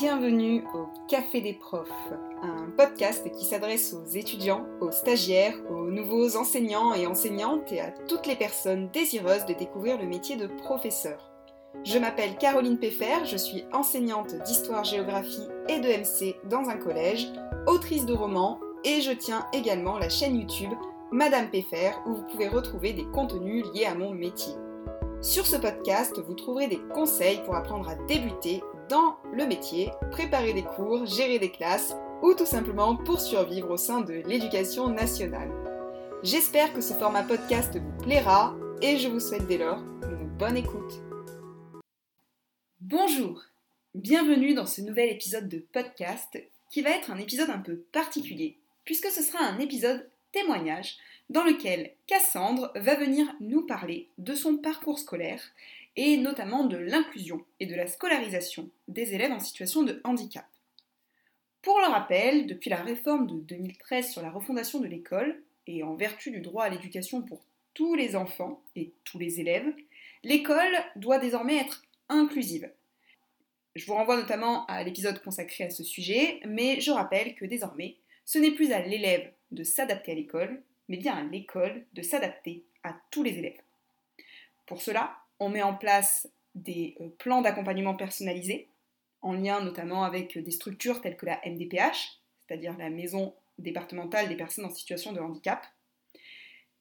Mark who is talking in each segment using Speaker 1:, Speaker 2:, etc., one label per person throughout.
Speaker 1: Bienvenue au Café des profs, un podcast qui s'adresse aux étudiants, aux stagiaires, aux nouveaux enseignants et enseignantes et à toutes les personnes désireuses de découvrir le métier de professeur. Je m'appelle Caroline Peffer, je suis enseignante d'histoire-géographie et de MC dans un collège, autrice de romans et je tiens également la chaîne YouTube Madame Peffer où vous pouvez retrouver des contenus liés à mon métier. Sur ce podcast, vous trouverez des conseils pour apprendre à débuter dans le métier, préparer des cours, gérer des classes ou tout simplement pour survivre au sein de l'éducation nationale. J'espère que ce format podcast vous plaira et je vous souhaite dès lors une bonne écoute. Bonjour, bienvenue dans ce nouvel épisode de podcast qui va être un épisode un peu particulier puisque ce sera un épisode témoignage dans lequel Cassandre va venir nous parler de son parcours scolaire et notamment de l'inclusion et de la scolarisation des élèves en situation de handicap. Pour le rappel, depuis la réforme de 2013 sur la refondation de l'école, et en vertu du droit à l'éducation pour tous les enfants et tous les élèves, l'école doit désormais être inclusive. Je vous renvoie notamment à l'épisode consacré à ce sujet, mais je rappelle que désormais, ce n'est plus à l'élève de s'adapter à l'école, mais bien à l'école de s'adapter à tous les élèves. Pour cela, on met en place des euh, plans d'accompagnement personnalisés, en lien notamment avec des structures telles que la MDPH, c'est-à-dire la Maison départementale des personnes en situation de handicap,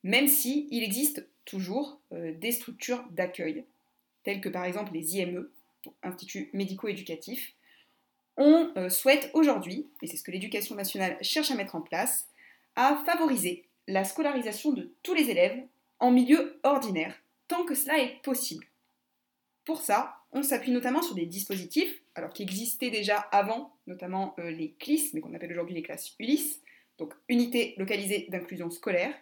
Speaker 1: même si il existe toujours euh, des structures d'accueil, telles que par exemple les IME, Instituts médico-éducatifs. On euh, souhaite aujourd'hui, et c'est ce que l'éducation nationale cherche à mettre en place, à favoriser la scolarisation de tous les élèves en milieu ordinaire, tant que cela est possible. Pour ça, on s'appuie notamment sur des dispositifs, alors qui existaient déjà avant, notamment euh, les CLIS, mais qu'on appelle aujourd'hui les classes ULIS, donc unités localisées d'inclusion scolaire,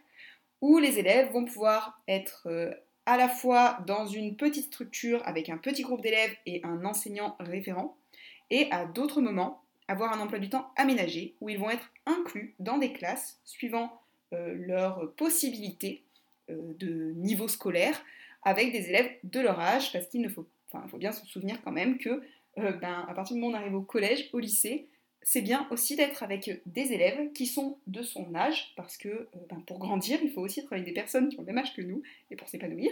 Speaker 1: où les élèves vont pouvoir être euh, à la fois dans une petite structure avec un petit groupe d'élèves et un enseignant référent, et à d'autres moments avoir un emploi du temps aménagé, où ils vont être inclus dans des classes suivant euh, leurs possibilités de niveau scolaire avec des élèves de leur âge, parce qu'il ne faut, bien se souvenir quand même que euh, ben, à partir du moment où on arrive au collège, au lycée, c'est bien aussi d'être avec des élèves qui sont de son âge, parce que ben, pour grandir, il faut aussi être avec des personnes qui ont le même âge que nous, et pour s'épanouir,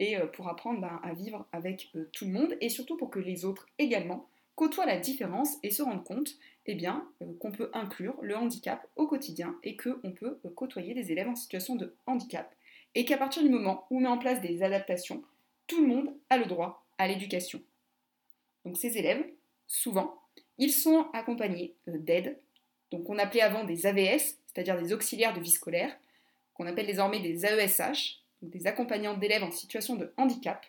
Speaker 1: et pour apprendre ben, à vivre avec tout le monde, et surtout pour que les autres également côtoient la différence et se rendent compte eh bien, euh, qu'on peut inclure le handicap au quotidien et qu'on peut euh, côtoyer des élèves en situation de handicap. Et qu'à partir du moment où on met en place des adaptations, tout le monde a le droit à l'éducation. Donc ces élèves, souvent, ils sont accompagnés euh, d'aides, donc on appelait avant des AVS, c'est-à-dire des auxiliaires de vie scolaire, qu'on appelle désormais des AESH, donc des accompagnants d'élèves en situation de handicap,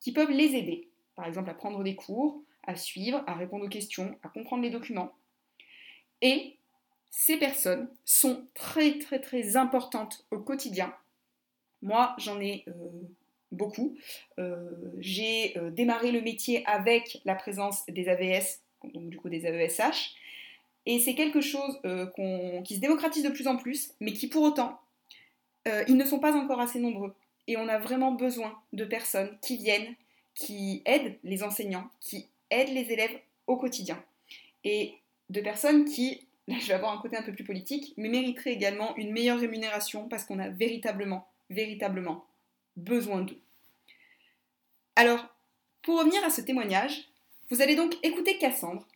Speaker 1: qui peuvent les aider, par exemple à prendre des cours, à suivre, à répondre aux questions, à comprendre les documents, et ces personnes sont très très très importantes au quotidien. Moi, j'en ai euh, beaucoup. Euh, j'ai euh, démarré le métier avec la présence des AVS, donc du coup des AESH, et c'est quelque chose qui se démocratise de plus en plus, mais qui pour autant, ils ne sont pas encore assez nombreux. Et on a vraiment besoin de personnes qui viennent, qui aident les enseignants, qui aident les élèves au quotidien. Et de personnes qui, là je vais avoir un côté un peu plus politique, mais mériteraient également une meilleure rémunération parce qu'on a véritablement, véritablement besoin d'eux. Alors, pour revenir à ce témoignage, vous allez donc écouter Cassandre.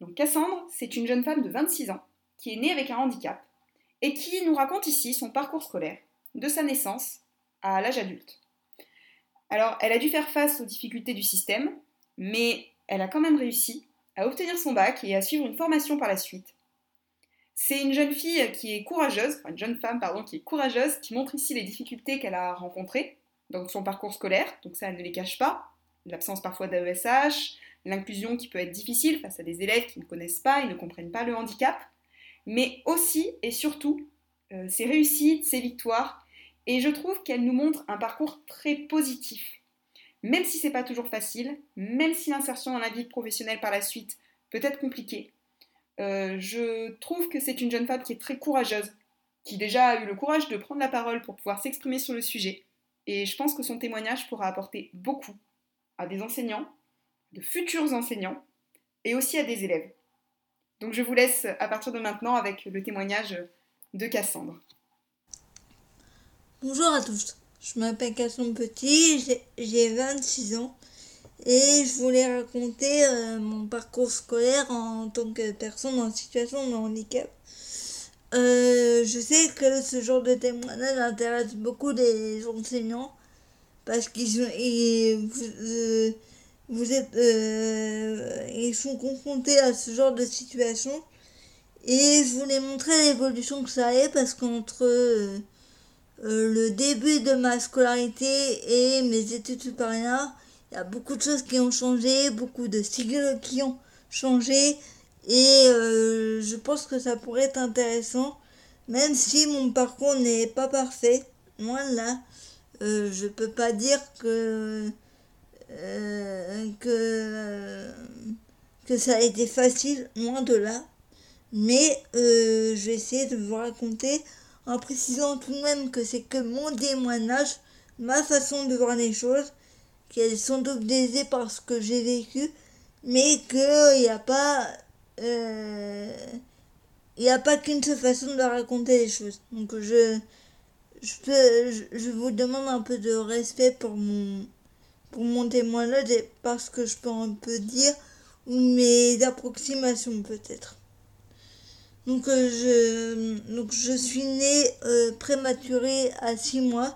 Speaker 1: Donc Cassandre, c'est une jeune femme de 26 ans qui est née avec un handicap et qui nous raconte ici son parcours scolaire, de sa naissance à l'âge adulte. Alors, elle a dû faire face aux difficultés du système, mais elle a quand même réussi à obtenir son bac et à suivre une formation par la suite. C'est une jeune fille qui est courageuse, une jeune femme pardon, qui est courageuse, qui montre ici les difficultés qu'elle a rencontrées dans son parcours scolaire, donc ça elle ne les cache pas, l'absence parfois d'AESH, l'inclusion qui peut être difficile face à des élèves qui ne connaissent pas et ne comprennent pas le handicap, mais aussi et surtout euh, ses réussites, ses victoires, et je trouve qu'elle nous montre un parcours très positif. Même si c'est pas toujours facile, même si l'insertion dans la vie professionnelle par la suite peut être compliquée, euh, je trouve que c'est une jeune femme qui est très courageuse, qui déjà a eu le courage de prendre la parole pour pouvoir s'exprimer sur le sujet. Et je pense que son témoignage pourra apporter beaucoup à des enseignants, de futurs enseignants, et aussi à des élèves. Donc je vous laisse à partir de maintenant avec le témoignage de Cassandre.
Speaker 2: Bonjour à tous, je m'appelle Cassandre Petit, j'ai 26 ans et je voulais raconter euh, mon parcours scolaire en tant que personne en situation de handicap. Euh, je sais que ce genre de témoignage intéresse beaucoup les enseignants parce qu'ils euh, vous, êtes ils sont confrontés à ce genre de situation et je voulais montrer l'évolution que ça est parce qu'entre le début de ma scolarité et mes études supérieures y a beaucoup de choses qui ont changé, beaucoup de sigles qui ont changé. Et euh, je pense que ça pourrait être intéressant, même si mon parcours n'est pas parfait. Moi là, euh, je peux pas dire que euh, que que ça a été facile, loin de là. Mais je vais essayer de vous raconter en précisant tout de même que c'est que mon témoignage, ma façon de voir les choses qu'elles sont biaisées par ce que j'ai vécu, mais qu'il n'y a pas. Euh, il n'y a pas qu'une seule façon de raconter les choses. Donc je, je, peux, je, vous demande un peu de respect pour mon, pour mon témoignage et parce que je peux un peu dire, ou mes approximations peut-être. Donc, euh, je, donc je suis née euh, prématurée à 6 mois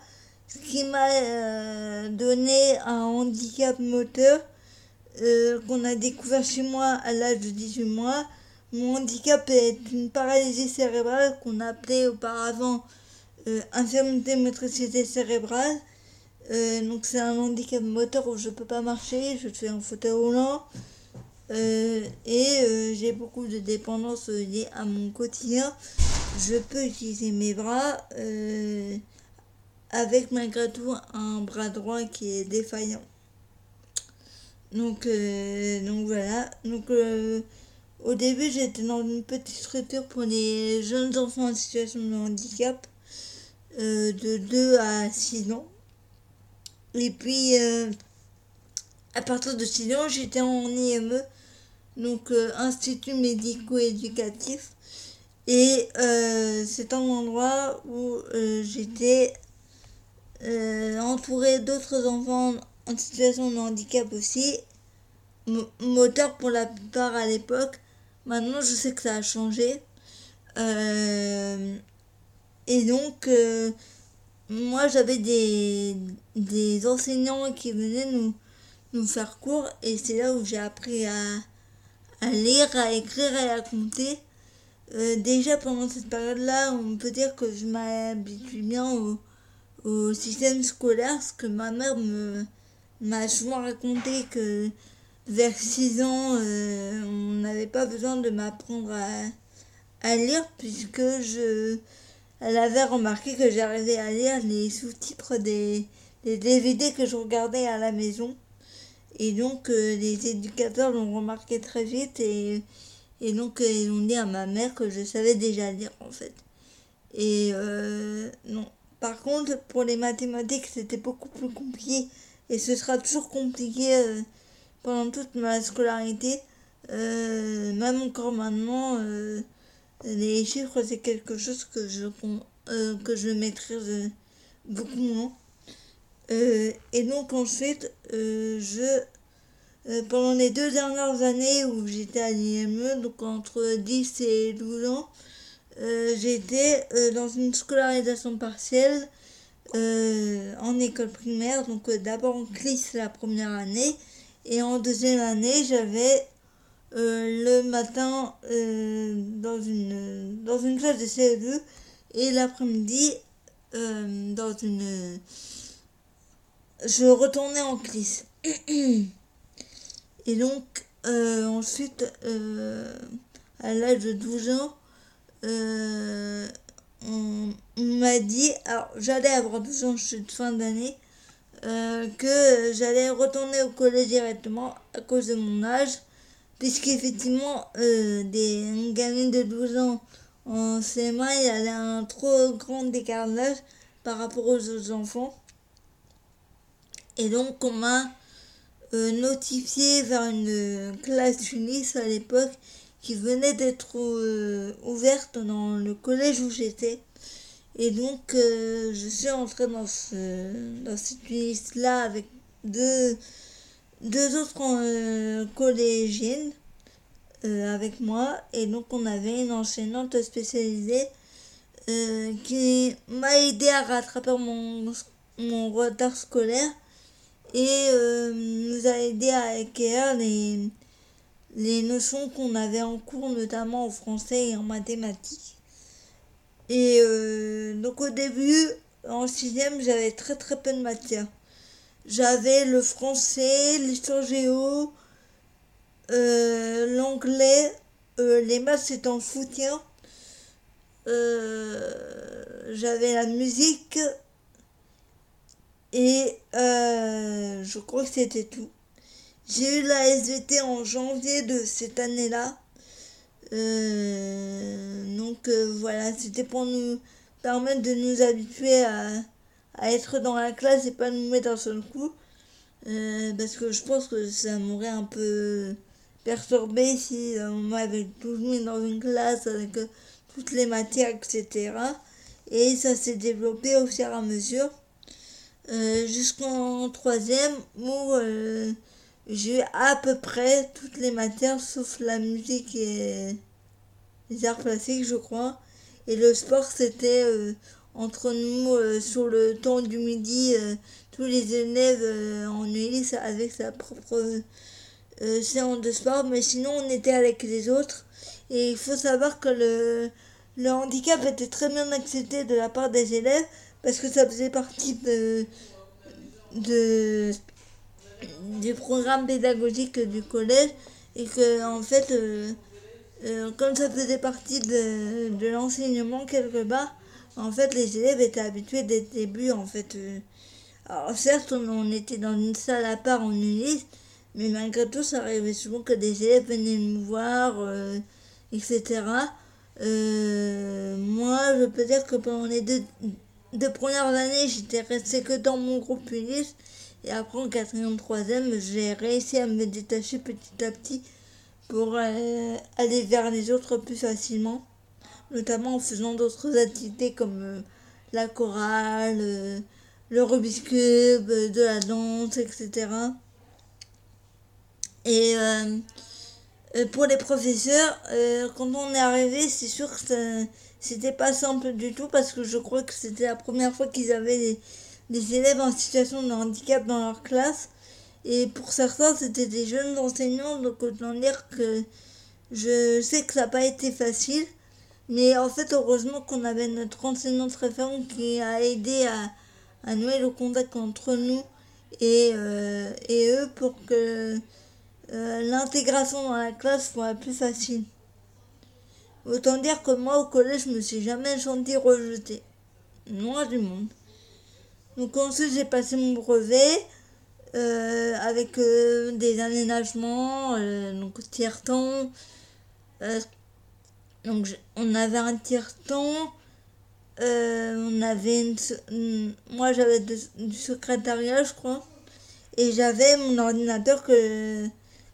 Speaker 2: ce qui m'a euh, donné un handicap moteur euh, qu'on a découvert chez moi à l'âge de 18 mois. Mon handicap est une paralysie cérébrale qu'on appelait auparavant euh, infirmité motricité cérébrale. Donc c'est un handicap moteur où je peux pas marcher, je fais un fauteuil roulant et j'ai beaucoup de dépendance liée à mon quotidien. Je peux utiliser mes bras avec malgré tout un bras droit qui est défaillant. Donc, euh, donc voilà. Donc, euh, au début, j'étais dans une petite structure pour les jeunes enfants en situation de handicap euh, de 2 à 6 ans. Et puis, à partir de 6 ans, j'étais en IME, donc Institut médico-éducatif. Et c'est un endroit où j'étais euh, entouré d'autres enfants en situation de handicap aussi, moteur pour la plupart à l'époque. Maintenant, je sais que ça a changé. Euh, et donc, euh, moi, j'avais des, des enseignants qui venaient nous, nous faire cours et c'est là où j'ai appris à, à lire, à écrire à compter. déjà pendant cette période-là, on peut dire que je m'habitue bien au, au système scolaire, parce que ma mère me m'a souvent raconté que vers 6 ans, euh, on n'avait pas besoin de m'apprendre à, lire, puisque je elle avait remarqué que j'arrivais à lire les sous-titres des, des DVD que je regardais à la maison. Et donc, euh, les éducateurs l'ont remarqué très vite et, et donc, ils ont dit à ma mère que je savais déjà lire, en fait. Et euh, non, par contre, pour les mathématiques, c'était beaucoup plus compliqué et ce sera toujours compliqué euh, pendant toute ma scolarité. Euh, même encore maintenant, euh, les chiffres, c'est quelque chose que je, que je maîtrise beaucoup moins. et donc ensuite, je, pendant les deux dernières années où j'étais à l'IME, donc entre 10 et 12 ans, euh, j'étais euh, dans une scolarisation partielle euh, en école primaire. Donc d'abord en CLIS la première année et en deuxième année j'avais le matin dans, une, dans une classe de CE2 et l'après-midi dans une... je retournais en CLIS. et donc ensuite à l'âge de 12 ans euh, on, m'a dit, alors j'allais avoir 12 ans de fin d'année, euh, que j'allais retourner au collège directement à cause de mon âge, puisqu'effectivement, euh, des gamines de 12 ans en CMA, il y avait un trop grand décalage par rapport aux autres enfants. Et donc, on m'a euh, notifié vers une classe UNIS à l'époque qui venait d'être euh, ouverte dans le collège où j'étais. Et donc, euh, je suis entrée dans, ce, dans cette UNIS-là avec deux, deux autres collégiennes avec moi. Et donc, on avait une enseignante spécialisée qui m'a aidé à rattraper mon, mon retard scolaire et nous a aidé à acquérir les, les notions qu'on avait en cours, notamment en français et en mathématiques. Et euh, donc au début, en sixième, j'avais très très peu de matière. J'avais le français, l'histoire géo, euh, l'anglais, euh, les maths c'était en soutien. j'avais la musique et je crois que c'était tout. J'ai eu la SVT en janvier de cette année-là. Euh, donc euh, voilà, c'était pour nous permettre de nous habituer à, être dans la classe et pas nous mettre un seul coup. Euh, parce que je pense que ça m'aurait un peu perturbé si on m'avait tout mis dans une classe avec toutes les matières, etc. Et ça s'est développé au fur et à mesure. Jusqu'en troisième où j'ai à peu près toutes les matières sauf la musique et les arts plastiques, je crois. Et le sport, c'était euh, entre nous euh, sur le temps du midi, euh, tous les élèves en Ulysse avec sa propre séance de sport. Mais sinon, on était avec les autres. Et il faut savoir que le, le handicap était très bien accepté de la part des élèves parce que ça faisait partie de, de du programme pédagogique du collège et que en fait euh, euh, comme ça faisait partie de, l'enseignement quelque part en fait les élèves étaient habitués dès le début en fait euh. alors certes on, était dans une salle à part en Ulysse mais malgré tout ça arrivait souvent que des élèves venaient nous voir etc moi je peux dire que pendant les deux, deux premières années j'étais restée que dans mon groupe Ulysse et après, en quatrième, troisième, j'ai réussi à me détacher petit à petit pour euh, aller vers les autres plus facilement, notamment en faisant d'autres activités comme euh, la chorale, euh, le Rubik's Cube, de la danse, etc. Et pour les professeurs, quand on est arrivé, c'est sûr que c'était pas simple du tout parce que je crois que c'était la première fois qu'ils avaient des élèves en situation de handicap dans leur classe. Et pour certains, c'était des jeunes enseignants, donc autant dire que je sais que ça n'a pas été facile. Mais en fait, heureusement qu'on avait notre enseignante référente qui a aidé à, à nouer le contact entre nous et, euh, et eux pour que euh, l'intégration dans la classe soit plus facile. Autant dire que moi, au collège, je me suis jamais senti rejetée. Moi du monde. Donc ensuite j'ai passé mon brevet euh, avec euh, des aménagements, euh, donc tiers-temps. donc on avait un tiers-temps. on avait une, moi j'avais du secrétariat je crois. Et j'avais mon ordinateur que,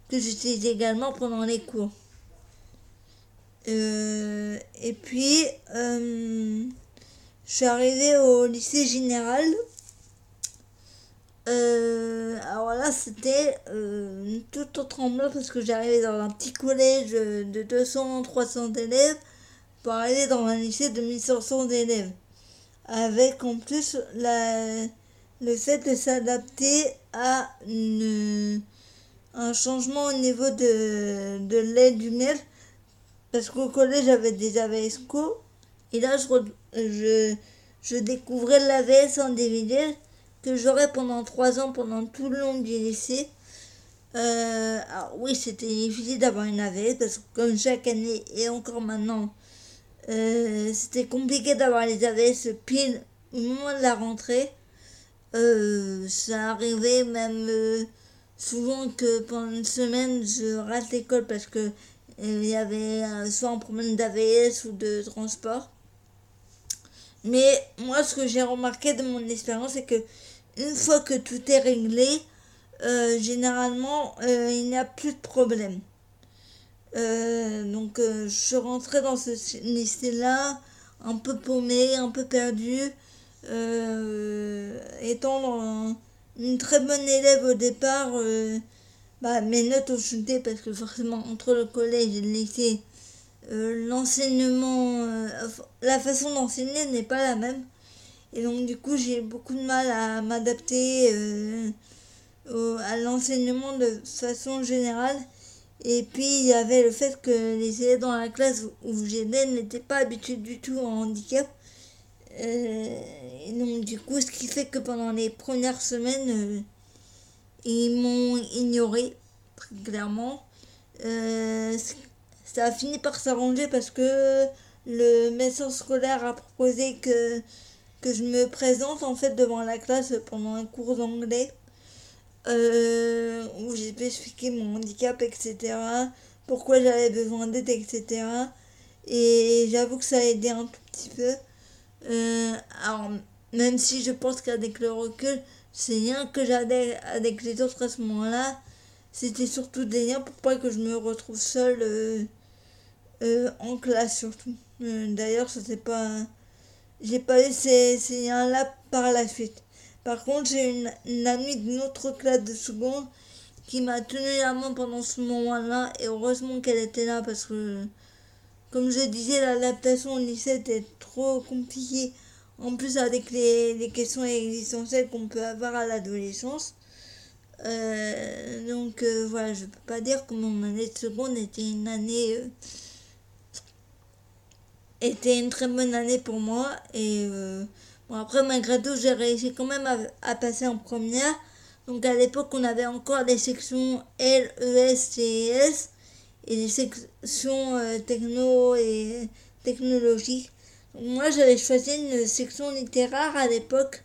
Speaker 2: que j'utilisais également pendant les cours. et puis, je suis arrivée au lycée général euh, alors là, c'était euh, tout ambiance parce que j'arrivais dans un petit collège de 200-300 élèves pour arriver dans un lycée de 1500 élèves. Avec en plus la, le fait de s'adapter à une, un changement au niveau de, de l'aide du mail. Parce qu'au collège, j'avais des AVSCO. Et là, je, je, je découvrais l'AVS individuel que j'aurai pendant trois ans, pendant tout le long du lycée. Euh, alors oui, c'était difficile d'avoir une AVS parce que comme chaque année et encore maintenant, euh, c'était compliqué d'avoir les AVS pile au moment de la rentrée. Euh, ça arrivait même souvent que pendant une semaine, je rate l'école parce que il y avait soit un problème d'AVS ou de transport. Mais moi, ce que j'ai remarqué de mon expérience, c'est que une fois que tout est réglé, généralement, il n'y a plus de problème. donc, je suis rentrée dans ce lycée-là, un peu paumée, un peu perdue, étant une très bonne élève au départ. Bah, mes notes ont chuté parce que forcément, entre le collège et le lycée, euh, l'enseignement, euh, la façon d'enseigner n'est pas la même. Et donc du coup j'ai beaucoup de mal à m'adapter euh, à l'enseignement de façon générale. Et puis il y avait le fait que les élèves dans la classe où j'étais n'étaient pas habitués du tout au handicap. et donc du coup ce qui fait que pendant les premières semaines ils m'ont ignoré très clairement ça a fini par s'arranger parce que le médecin scolaire a proposé que, que je me présente en fait devant la classe pendant un cours d'anglais euh, où j'ai pu expliquer mon handicap, etc. Pourquoi j'avais besoin d'aide, etc. Et j'avoue que ça a aidé un tout petit peu. Euh, alors, même si je pense qu'avec le recul, c'est rien que j'avais avec les autres à ce moment-là. C'était surtout des liens pour pas que je me retrouve seule. Euh, euh, en classe surtout. Euh, d'ailleurs, c'était pas. J'ai pas eu ces, ces liens-là par la suite. Par contre, j'ai une, une amie d'une autre classe de seconde qui m'a tenu la main pendant ce moment-là et heureusement qu'elle était là parce que, comme je disais, l'adaptation au lycée était trop compliquée. En plus, avec les, questions existentielles qu'on peut avoir à l'adolescence. Euh, donc voilà, je peux pas dire que mon année de seconde était une année était une très bonne année pour moi. Et euh, bon, après, malgré tout, j'ai réussi quand même à, passer en première. Donc à l'époque, on avait encore des sections L, E, S, C et S. Et des sections euh, techno et technologie. moi, j'avais choisi une section littéraire à l'époque.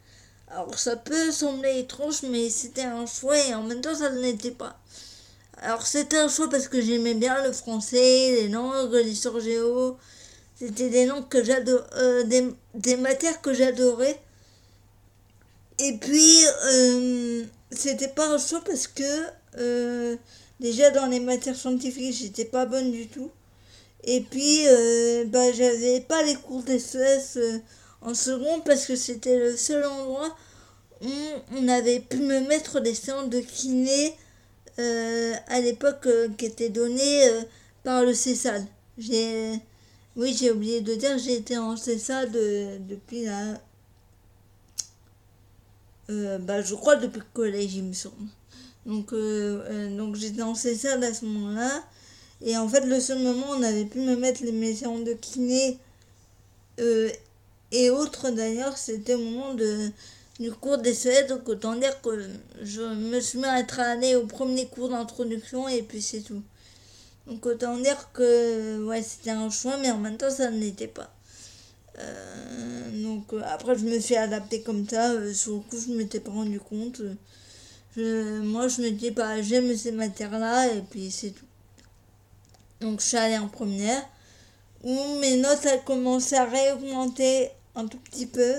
Speaker 2: Alors ça peut sembler étrange, mais c'était un choix et en même temps, ça ne l'était pas. Alors c'était un choix parce que j'aimais bien le français, les langues, l'histoire géo, c'était des langues que j'adore, euh, des, matières que j'adorais. Et puis, euh, c'était pas choix parce que euh, déjà dans les matières scientifiques, j'étais pas bonne du tout. Et puis, bah, j'avais pas les cours d'SES en second parce que c'était le seul endroit où on avait pu me mettre des séances de kiné à l'époque qui étaient données par le CESAL. J'ai oui, j'ai oublié de dire, j'ai été en CESA de, depuis la. Euh, bah, je crois depuis le collège, il me semble. Donc, euh, euh, donc j'étais en CESA à ce moment-là. Et en fait, le seul moment où on avait pu me mettre les médecins de kiné et autres d'ailleurs, c'était au moment de, du cours des Suèdes. Donc, autant dire que je me suis mis à être allée au premier cours d'introduction et puis c'est tout. Donc autant dire que ouais, c'était un choix, mais en même temps, ça ne l'était pas. Euh, donc euh, après, je me suis adaptée comme ça. Euh, sur le coup, je ne m'étais pas rendu compte. Moi, je me dis, pas bah, j'aime ces matières-là, et puis c'est tout. Donc je suis allée en première, où mes notes, elles commençaient à réaugmenter un tout petit peu.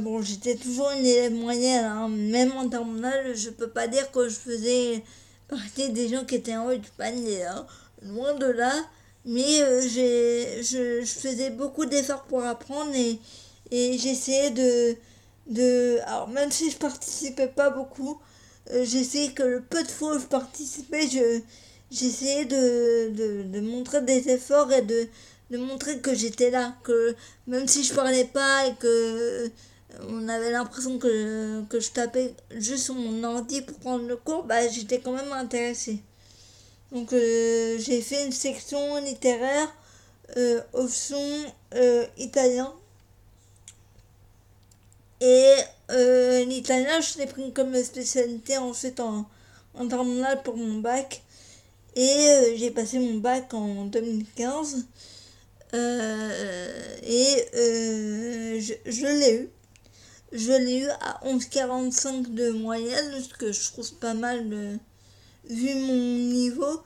Speaker 2: bon, j'étais toujours une élève moyenne, hein. même en terminale, je peux pas dire que je faisais partie des gens qui étaient en haut du panier, hein. loin de là. Mais euh, je, faisais beaucoup d'efforts pour apprendre et, et j'essayais de, de... Alors même si je participais pas beaucoup, euh, j'essayais que le peu de fois où je participais, je, j'essayais de, de, de montrer des efforts et de, de montrer que j'étais là, que même si je parlais pas et que on avait l'impression que, que je tapais juste sur mon ordi pour prendre le cours, bah, j'étais quand même intéressée. Donc euh, j'ai fait une section littéraire euh, option euh, italien. Et euh, l'italien, je l'ai pris comme spécialité ensuite en, en terminale pour mon bac. Et j'ai passé mon bac en 2015. et je, je l'ai eu. Je l'ai eu à 11,45 de moyenne, ce que je trouve pas mal euh, vu mon niveau.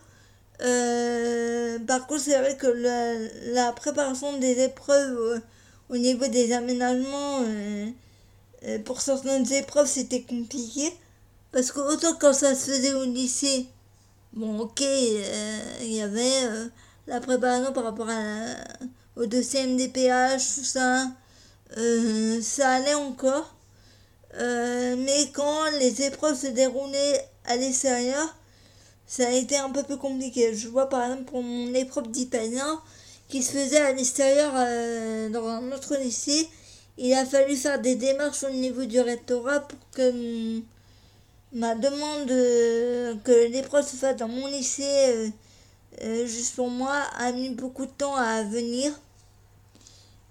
Speaker 2: Euh, par contre, c'est vrai que la, préparation des épreuves euh, au niveau des aménagements, pour certaines épreuves, c'était compliqué. Parce que autant quand ça se faisait au lycée, bon ok, il y avait la préparation par rapport au dossier MDPH, tout ça, euh, ça allait encore. mais quand les épreuves se déroulaient à l'extérieur, ça a été un peu plus compliqué. Je vois par exemple pour mon épreuve d'italien qui se faisait à l'extérieur dans un autre lycée, il a fallu faire des démarches au niveau du rectorat pour que ma demande que l'épreuve se fasse dans mon lycée euh, euh, juste pour moi a mis beaucoup de temps à venir.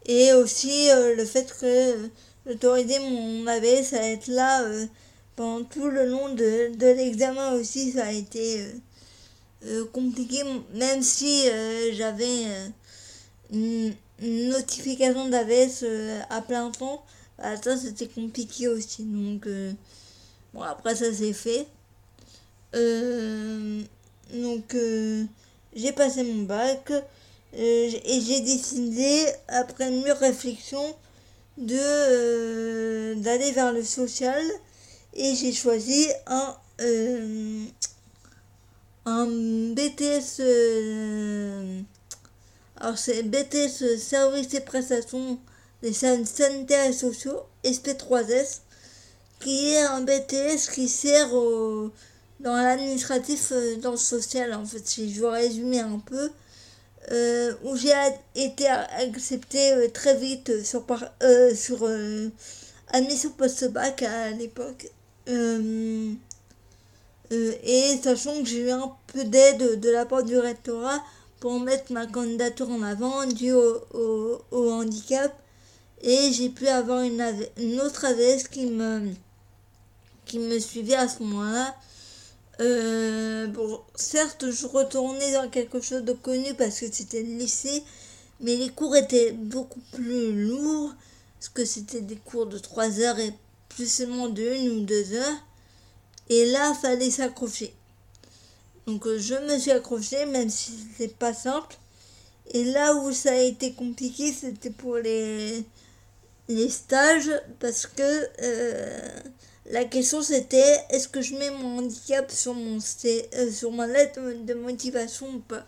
Speaker 2: Et aussi euh, le fait que l'autorité m'avait ça à être là pendant tout le long de, de l'examen aussi, ça a été compliqué, même si j'avais une, notification d'AVS à plein temps, ça c'était compliqué aussi. Donc Bon, après, ça s'est fait. Euh, donc, euh, j'ai passé mon bac euh, et j'ai décidé, après une mûre réflexion, de d'aller vers le social. Et j'ai choisi un un BTS alors c'est BTS services et prestations des sanitaires et sociaux SP3S qui est un BTS qui sert au, dans l'administratif, euh, dans le social, en fait, si je veux résumer un peu, euh, où j'ai été accepté euh, très vite sur, par, sur admission post-bac à l'époque. et sachant que j'ai eu un peu d'aide de la part du rectorat pour mettre ma candidature en avant dû au, au, handicap et j'ai pu avoir une, une autre AVS qui me qui me suivait à ce moment-là. Euh, bon, certes, je retournais dans quelque chose de connu parce que c'était le lycée, mais les cours étaient beaucoup plus lourds, parce que c'était des cours de 3 heures et plus seulement de 1 ou 2 heures. Et là, fallait s'accrocher. Donc euh, je me suis accrochée, même si c'était pas simple. Et là où ça a été compliqué, c'était pour les, les stages, parce que euh, la question c'était est-ce que je mets mon handicap sur, mon euh, sur ma lettre de motivation ou pas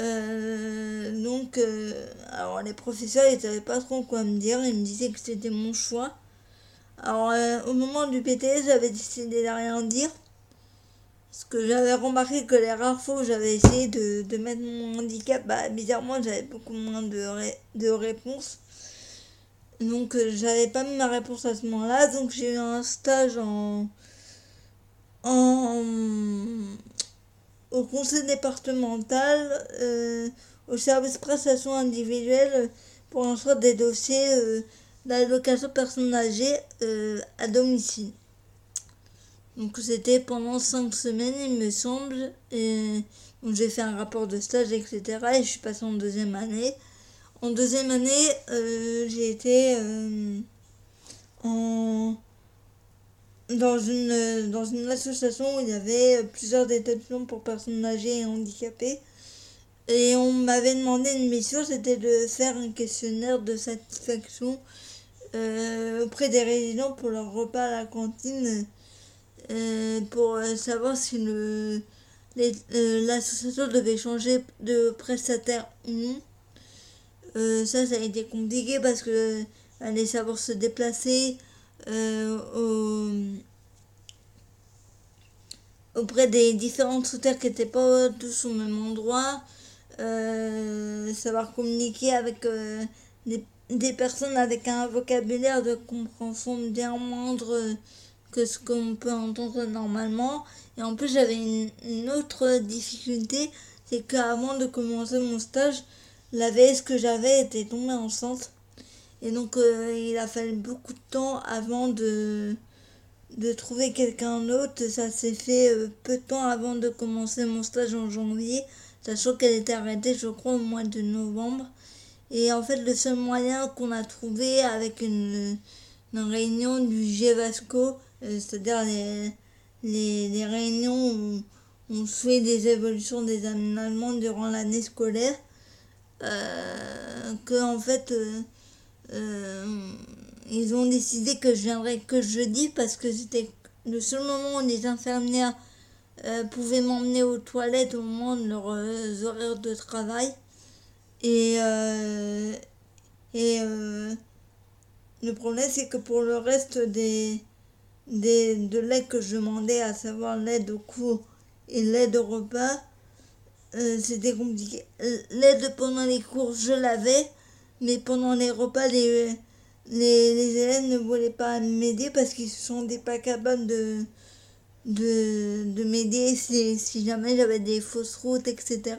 Speaker 2: euh, donc, euh, alors les professeurs, ils savaient pas trop quoi me dire. Ils me disaient que c'était mon choix. Alors, au moment du PTS, j'avais décidé de rien dire. Parce que j'avais remarqué que les rares fois où j'avais essayé de, de, mettre mon handicap, bah, bizarrement, j'avais beaucoup moins de, de réponses. Donc euh, j'avais pas mis ma réponse à ce moment-là, donc j'ai eu un stage en, en au conseil départemental, euh, au service prestation individuelle pour instruire des dossiers euh, d'allocation personnes âgées à domicile. Donc c'était pendant cinq semaines, il me semble. Et donc j'ai fait un rapport de stage, etc. Et je suis passée en deuxième année. En deuxième année, euh, j'ai été euh, en, dans, une, dans une association où il y avait plusieurs établissements pour personnes âgées et handicapées. Et on m'avait demandé une mission, c'était de faire un questionnaire de satisfaction euh, auprès des résidents pour leur repas à la cantine, pour savoir si l'association devait changer de prestataire ou non. Euh, ça, ça a été compliqué parce que fallait savoir se déplacer euh, auprès des différentes sous-terres qui n'étaient pas tous au même endroit. Euh, savoir communiquer avec des, personnes avec un vocabulaire de compréhension bien moindre que ce qu'on peut entendre normalement. Et en plus, j'avais une, autre difficulté, c'est qu'avant de commencer mon stage, la VS que j'avais était tombée enceinte. Et donc euh, il a fallu beaucoup de temps avant de, de trouver quelqu'un d'autre. Ça s'est fait euh, peu de temps avant de commencer mon stage en janvier, sachant qu'elle était arrêtée je crois au mois de novembre. Et en fait le seul moyen qu'on a trouvé avec une, réunion du GEVASCO, euh, c'est-à-dire les, réunions où on fait des évolutions des aménagements durant l'année scolaire, euh, que en fait euh, euh, ils ont décidé que je viendrais que jeudi parce que c'était le seul moment où les infirmières pouvaient m'emmener aux toilettes au moment de leurs horaires de travail. Et, et le problème, c'est que pour le reste des, des, de l'aide que je demandais, à savoir l'aide au cours et l'aide au repas, c'était compliqué. L'aide pendant les cours, je l'avais, mais pendant les repas, les, les, élèves ne voulaient pas m'aider parce qu'ils se sont pas capables de, de, de m'aider si, si jamais j'avais des fausses routes, etc.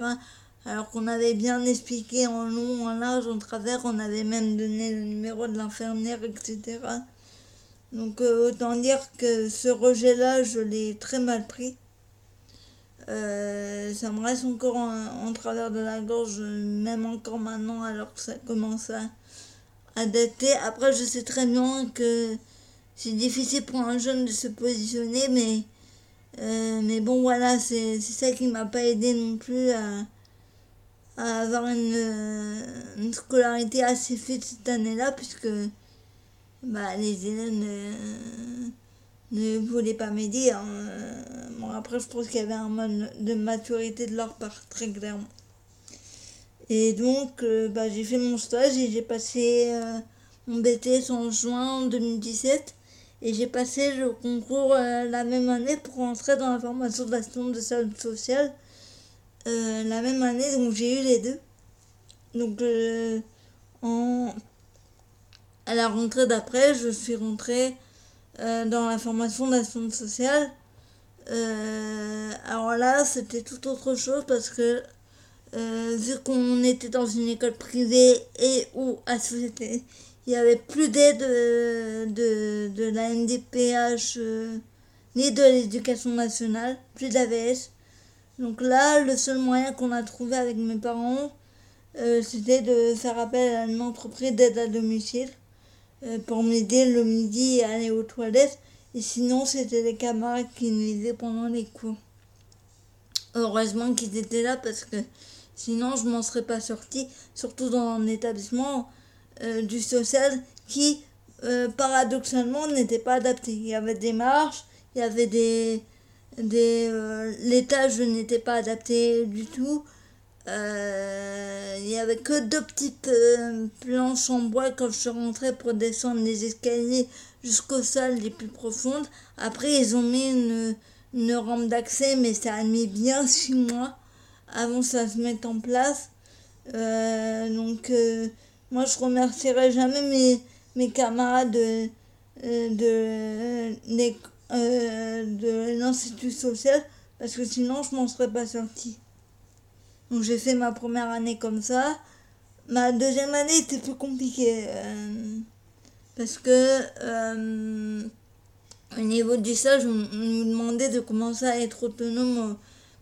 Speaker 2: Alors qu'on avait bien expliqué en long, en large, en travers, on avait même donné le numéro de l'infirmière, etc. Donc euh, autant dire que ce rejet-là, je l'ai très mal pris. Euh, ça me reste encore en, travers de la gorge, même encore maintenant, alors que ça commence à, à dater. Après, je sais très bien que c'est difficile pour un jeune de se positionner, mais, euh, mais bon, voilà, c'est ça qui m'a pas aidé non plus à, avoir une, une, scolarité assez faite cette année-là, puisque bah, les élèves ne voulait pas m'aider. Hein. Bon, après, je pense qu'il y avait un mode de maturité de leur part, très clairement. Et donc, euh, bah, j'ai fait mon stage et j'ai passé euh, mon BTS en juin 2017. Et j'ai passé le concours euh, la même année pour rentrer dans la formation d'assistante de salle sociale. la même année, donc j'ai eu les deux. Donc, en... à la rentrée d'après, je suis rentrée euh, dans la formation d'assistante sociale. Euh, alors là, c'était tout autre chose parce que euh, vu qu'on était dans une école privée et ou associée, il n'y avait plus d'aide de, de, la NDPH ni de l'éducation nationale, plus d'AVS. Donc là, le seul moyen qu'on a trouvé avec mes parents, c'était de faire appel à une entreprise d'aide à domicile. Euh, pour m'aider le midi à aller aux toilettes. Et sinon, c'était les camarades qui nous aidaient pendant les cours. Heureusement qu'ils étaient là parce que sinon, je m'en serais pas sortie, surtout dans un établissement euh, du social qui, euh, paradoxalement, n'était pas adapté. Il y avait des marches, il y avait des l'étage n'était pas adapté du tout. Euh, il n'y avait que deux petites euh, planches en bois quand je suis pour descendre les escaliers jusqu'aux salles les plus profondes. Après, ils ont mis une, rampe d'accès, mais ça a mis bien six mois avant que ça se mette en place. Euh, donc, moi, je remercierai jamais mes, camarades de, de, de l'Institut social parce que sinon, je m'en serais pas sortie. Donc j'ai fait ma première année comme ça. Ma deuxième année était plus compliquée. Euh, parce que euh, au niveau du stage, on, nous demandait de commencer à être autonome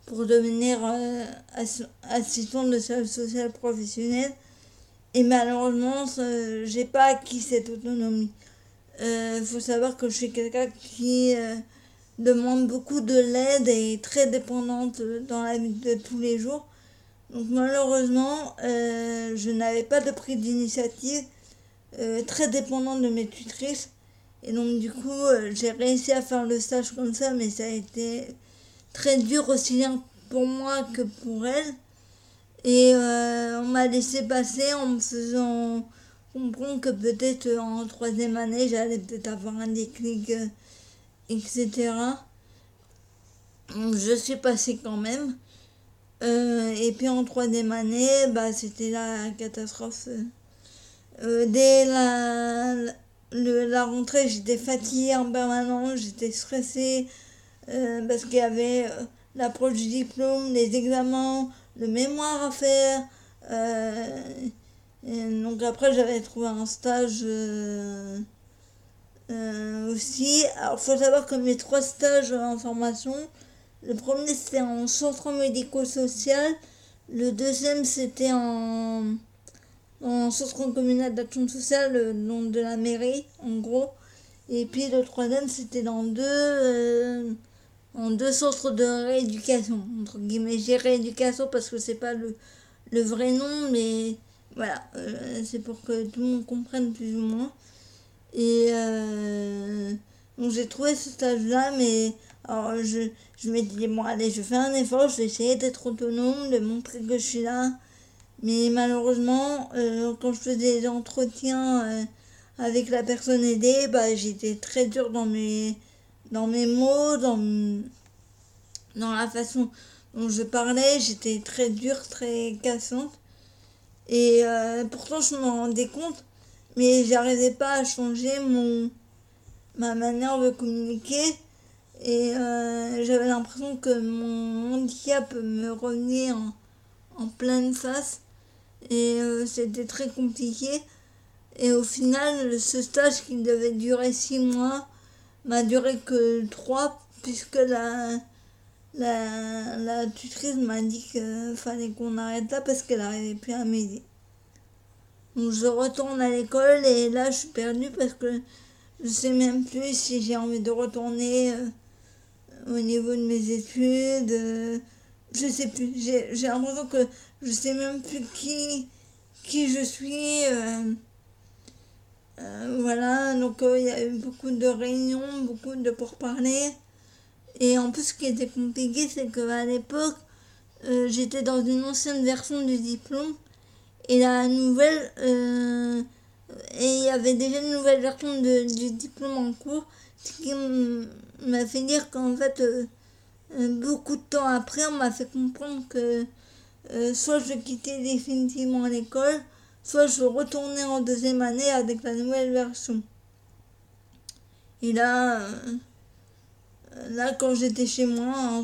Speaker 2: pour devenir euh, assistant de service social professionnel. Et malheureusement, j'ai pas acquis cette autonomie. Il faut savoir que je suis quelqu'un qui demande beaucoup de l'aide et est très dépendante dans la vie de tous les jours. Donc malheureusement, euh, je n'avais pas de prise d'initiative, euh, très dépendante de mes tutrices. Et donc du coup, euh, j'ai réussi à faire le stage comme ça, mais ça a été très dur aussi bien pour moi que pour elle. Et on m'a laissé passer en me faisant comprendre que peut-être en troisième année, j'allais peut-être avoir un déclic, etc. Donc je suis passée quand même. Euh, et puis en troisième année, bah, c'était la catastrophe. Euh, dès la, rentrée, j'étais fatiguée en permanence, j'étais stressée euh, parce qu'il y avait l'approche du diplôme, les examens, le mémoire à faire. donc après, j'avais trouvé un stage aussi. Alors, faut savoir que mes trois stages en formation, le premier, c'était en centre médico-social. Le deuxième, c'était en, en centre communal d'action sociale, le nom de la mairie, en gros. Et puis le troisième, c'était dans deux, euh, en deux centres de rééducation. Entre guillemets, j'ai rééducation parce que c'est pas le, le vrai nom, mais voilà, euh, c'est pour que tout le monde comprenne plus ou moins. Et euh, Donc j'ai trouvé ce stage-là, mais alors je, je m'étais dit, bon allez, je fais un effort, je vais essayer d'être autonome, de montrer que je suis là. Mais malheureusement, euh, quand je faisais des entretiens euh, avec la personne aidée, bah, j'étais très dure dans mes, dans mes mots, dans, dans la façon dont je parlais. J'étais très dure, très cassante. Et euh, pourtant, je m'en rendais compte, mais j'arrivais pas à changer mon, ma manière de communiquer. Et j'avais l'impression que mon handicap me revenait en, en pleine face et euh, c'était très compliqué. Et au final, ce stage qui devait durer six mois m'a duré que trois puisque la, la, la tutrice m'a dit qu'il fallait qu'on arrête là parce qu'elle n'arrivait plus à m'aider. Donc je retourne à l'école et là je suis perdue parce que je sais même plus si j'ai envie de retourner euh, au niveau de mes études. Euh, je sais plus. J'ai l'impression que je sais même plus qui, qui je suis. Euh, euh, voilà, donc il y a eu beaucoup de réunions, beaucoup de pourparlers. Et en plus, ce qui était compliqué, c'est qu'à l'époque, j'étais dans une ancienne version du diplôme. Et la nouvelle. et il y avait déjà une nouvelle version de, du diplôme en cours. Ce qui m'a fait dire qu'en fait euh, beaucoup de temps après, on m'a fait comprendre que euh, soit je quittais définitivement l'école, soit je retournais en deuxième année avec la nouvelle version. Et là, euh, là quand j'étais chez moi,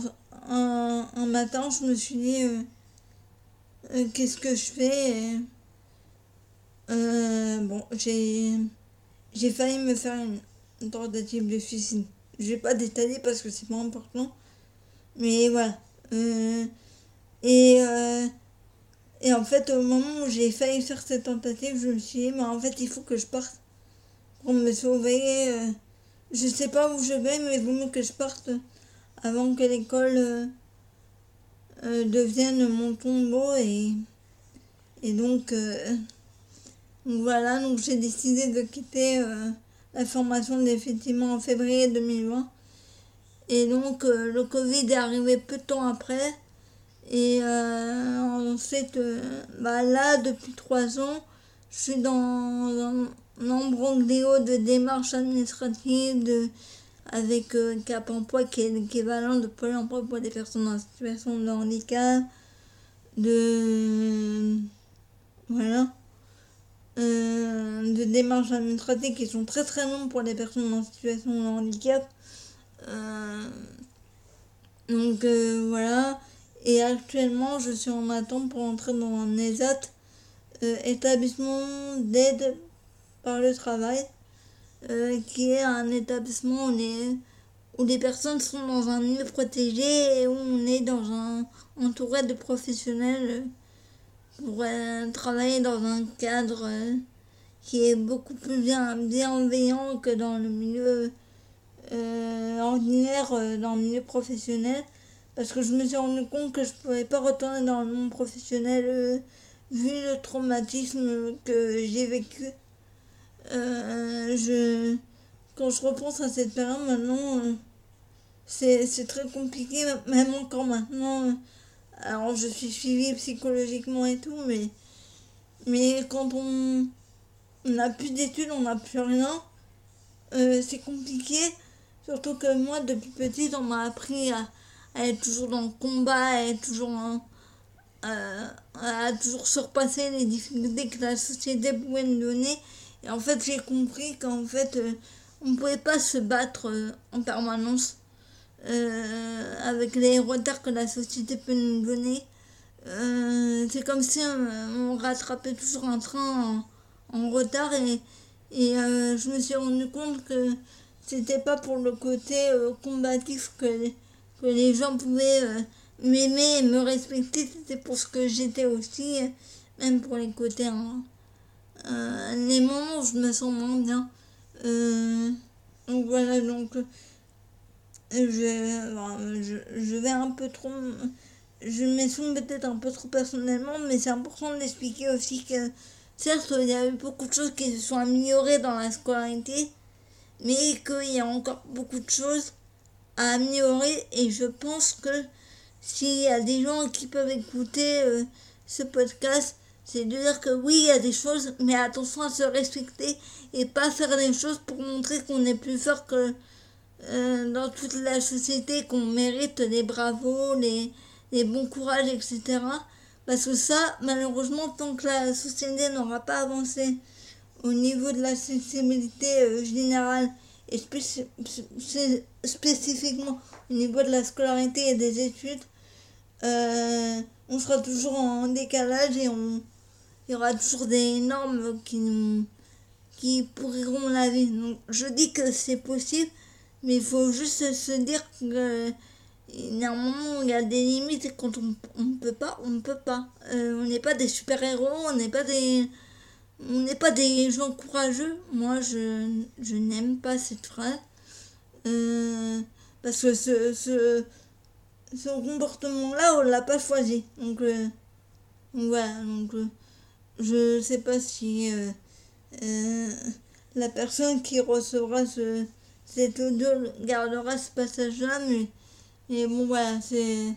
Speaker 2: un, matin, je me suis dit, qu'est-ce que je fais Bon, j'ai failli me faire une, tentative de suicide. Je vais pas détailler parce que c'est pas important. Mais voilà. Euh, et, euh, et en fait, au moment où j'ai failli faire cette tentative, je me suis dit, mais en fait, il faut que je parte pour me sauver. Euh, je sais pas où je vais, mais il vaut mieux que je parte avant que l'école devienne mon tombeau. Et, et donc, voilà, donc j'ai décidé de quitter la formation d'effectivement en février 2020 et donc euh, le Covid est arrivé peu de temps après. Et euh, ensuite, euh, bah là, depuis trois ans, je suis dans un embranglio de démarches administratives de, avec Cap Emploi qui est l'équivalent de Pôle emploi pour les personnes en situation de handicap. De. Voilà. De démarches administratives qui sont très très longues pour les personnes en situation de handicap. Euh, donc euh, voilà. Et actuellement, je suis en attente pour entrer dans un ESAT, euh, établissement d'aide par le travail, qui est un établissement où les, où les personnes sont dans un milieu protégé et où on est dans un entouré de professionnels pour travailler dans un cadre qui est beaucoup plus bien, bienveillant que dans le milieu euh, ordinaire euh, dans le milieu professionnel parce que je me suis rendu compte que je ne pouvais pas retourner dans le monde professionnel euh, vu le traumatisme que j'ai vécu. je, quand je repense à cette période maintenant, c'est très compliqué, même encore maintenant. Alors je suis suivie psychologiquement et tout, mais, mais quand on n'a plus d'études, on n'a plus rien, c'est compliqué Surtout que moi, depuis petite, on m'a appris à, être toujours dans le combat, à être toujours euh, à toujours surpasser les difficultés que la société pouvait nous donner. Et en fait, j'ai compris qu'en fait, euh, on ne pouvait pas se battre euh, en permanence avec les retards que la société peut nous donner. c'est comme si on, rattrapait toujours un train en, retard et, et je me suis rendu compte que c'était pas pour le côté euh, combatif que que les gens pouvaient euh, m'aimer et me respecter, c'était pour ce que j'étais aussi, même pour les côtés, hein. euh, les moments où je me sens moins bien. donc voilà, donc je, je, vais un peu trop, je m'exprime peut-être un peu trop personnellement, mais c'est important d'expliquer aussi que certes, il y a eu beaucoup de choses qui se sont améliorées dans la scolarité, mais qu'il y a encore beaucoup de choses à améliorer et je pense que s'il y a des gens qui peuvent écouter euh, ce podcast, c'est de dire que oui, il y a des choses, mais attention à se respecter et pas faire des choses pour montrer qu'on est plus fort que euh, dans toute la société, qu'on mérite les bravos, les, les bons courages, etc. Parce que ça, malheureusement, tant que la société n'aura pas avancé au niveau de la sensibilité euh, générale et spécifiquement au niveau de la scolarité et des études, euh, on sera toujours en décalage et on, il y aura toujours des normes qui qui pourriront la vie. Donc, je dis que c'est possible, mais il faut juste se dire que moment où il y a des limites et quand on ne peut pas, on ne peut pas. Euh, on n'est pas des super-héros, on n'est pas des on n'est pas des gens courageux. Moi, je, je n'aime pas cette phrase. Euh, parce que ce, ce, ce comportement-là, on l'a pas choisi. Donc, euh, voilà. Donc, euh, je sais pas si euh, la personne qui recevra ce, cet audio gardera ce passage-là, mais, bon, voilà, c'est.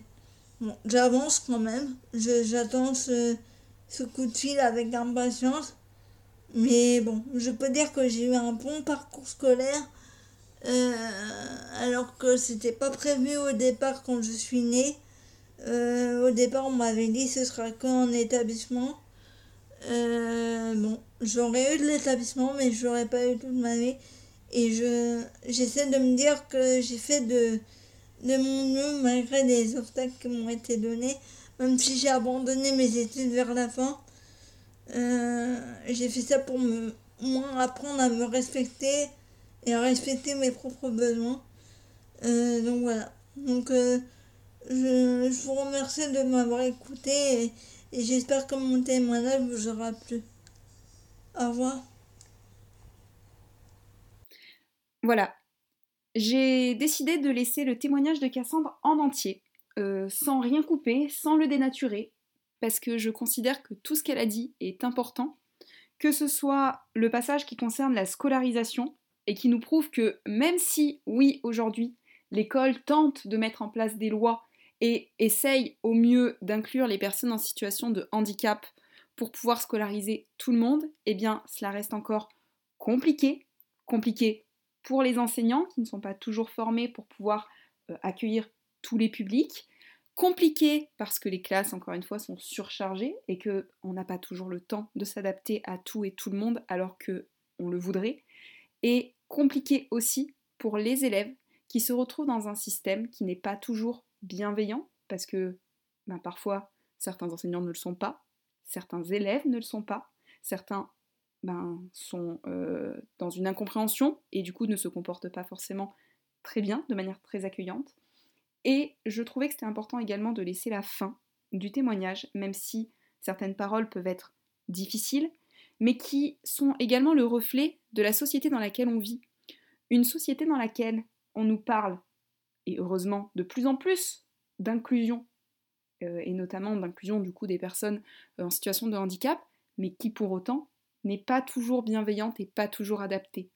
Speaker 2: Bon, j'avance quand même. J'attends ce, coup de fil avec impatience. Mais bon, je peux dire que j'ai eu un bon parcours scolaire. Euh, alors que c'était pas prévu au départ quand je suis née. Euh, au départ, on m'avait dit ce sera qu'en établissement. Euh, bon, j'aurais eu de l'établissement, mais j'aurais pas eu toute ma vie. Et je j'essaie de me dire que j'ai fait de, mon mieux malgré les obstacles qui m'ont été donnés. Même si j'ai abandonné mes études vers la fin. Euh, j'ai fait ça pour me, moi apprendre à me respecter et à respecter mes propres besoins. Euh, donc voilà. Donc je, je, vous remercie de m'avoir écouté. Et j'espère que mon témoignage vous aura plu. Au revoir.
Speaker 1: Voilà. J'ai décidé de laisser le témoignage de Cassandre en entier, euh, sans rien couper, sans le dénaturer, parce que je considère que tout ce qu'elle a dit est important, que ce soit le passage qui concerne la scolarisation, et qui nous prouve que même si, oui, aujourd'hui, l'école tente de mettre en place des lois et essaye au mieux d'inclure les personnes en situation de handicap pour pouvoir scolariser tout le monde, eh bien cela reste encore compliqué, compliqué pour les enseignants qui ne sont pas toujours formés pour pouvoir euh, accueillir tous les publics, compliqué parce que les classes, encore une fois, sont surchargées et que on n'a pas toujours le temps de s'adapter à tout et tout le monde alors que on le voudrait, et compliqué aussi pour les élèves qui se retrouvent dans un système qui n'est pas toujours bienveillant, parce que ben, parfois certains enseignants ne le sont pas, certains élèves ne le sont pas, certains ben, sont euh, dans une incompréhension et du coup ne se comportent pas forcément très bien, de manière très accueillante. Et je trouvais que c'était important également de laisser la fin du témoignage, même si certaines paroles peuvent être difficiles, mais qui sont également le reflet de la société dans laquelle on vit. Une société dans laquelle on nous parle et heureusement de plus en plus d'inclusion, euh, et notamment d'inclusion du coup des personnes euh, en situation de handicap, mais qui pour autant n'est pas toujours bienveillante et pas toujours adaptée.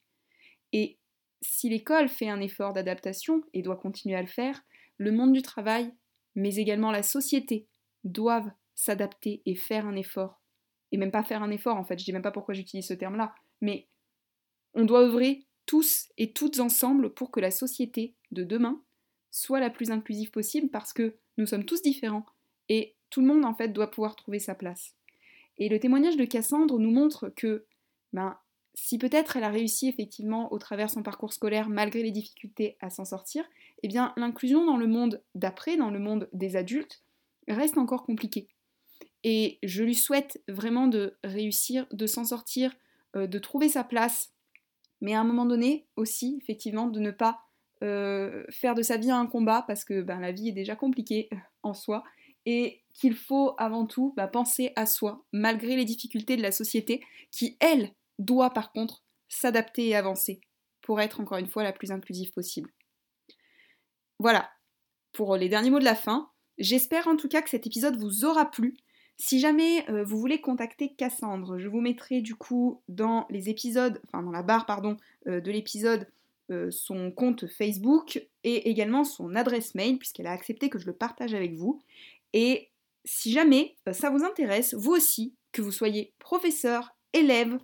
Speaker 1: Et si l'école fait un effort d'adaptation et doit continuer à le faire, le monde du travail, mais également la société, doivent s'adapter et faire un effort. Et même pas faire un effort en fait, je dis même pas pourquoi j'utilise ce terme-là, mais on doit œuvrer tous et toutes ensemble pour que la société de demain soit la plus inclusive possible parce que nous sommes tous différents et tout le monde en fait doit pouvoir trouver sa place. Et le témoignage de Cassandre nous montre que ben, si peut-être elle a réussi effectivement au travers son parcours scolaire malgré les difficultés à s'en sortir, eh bien l'inclusion dans le monde d'après, dans le monde des adultes, reste encore compliquée. Et je lui souhaite vraiment de réussir, de s'en sortir, euh, de trouver sa place, mais à un moment donné aussi, effectivement, de ne pas euh, faire de sa vie un combat parce que ben, la vie est déjà compliquée euh, en soi et qu'il faut avant tout bah, penser à soi malgré les difficultés de la société qui, elle, doit par contre s'adapter et avancer pour être encore une fois la plus inclusive possible. Voilà pour les derniers mots de la fin. J'espère en tout cas que cet épisode vous aura plu. Si jamais euh, vous voulez contacter Cassandre, je vous mettrai du coup dans les épisodes, enfin dans la barre pardon, de l'épisode son compte Facebook et également son adresse mail, puisqu'elle a accepté que je le partage avec vous. Et si jamais ça vous intéresse, vous aussi, que vous soyez professeur, élève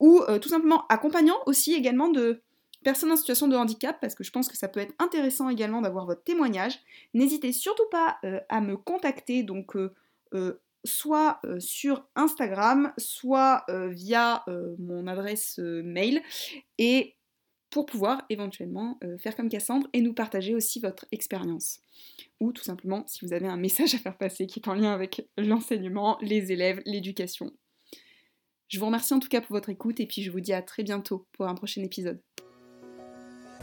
Speaker 1: ou tout simplement accompagnant aussi également de personnes en situation de handicap, parce que je pense que ça peut être intéressant également d'avoir votre témoignage, n'hésitez surtout pas à me contacter, donc soit sur Instagram, soit via mon adresse mail, pour pouvoir éventuellement faire comme Cassandre et nous partager aussi votre expérience. Ou tout simplement si vous avez un message à faire passer qui est en lien avec l'enseignement, les élèves, l'éducation. Je vous remercie en tout cas pour votre écoute et puis je vous dis à très bientôt pour un prochain épisode.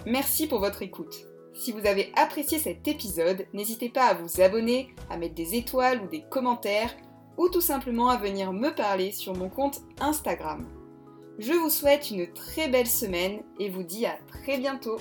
Speaker 1: Merci pour votre écoute. Si vous avez apprécié cet épisode, n'hésitez pas à vous abonner, à mettre des étoiles ou des commentaires ou tout simplement à venir me parler sur mon compte Instagram. Je vous souhaite une très belle semaine et vous dis à très bientôt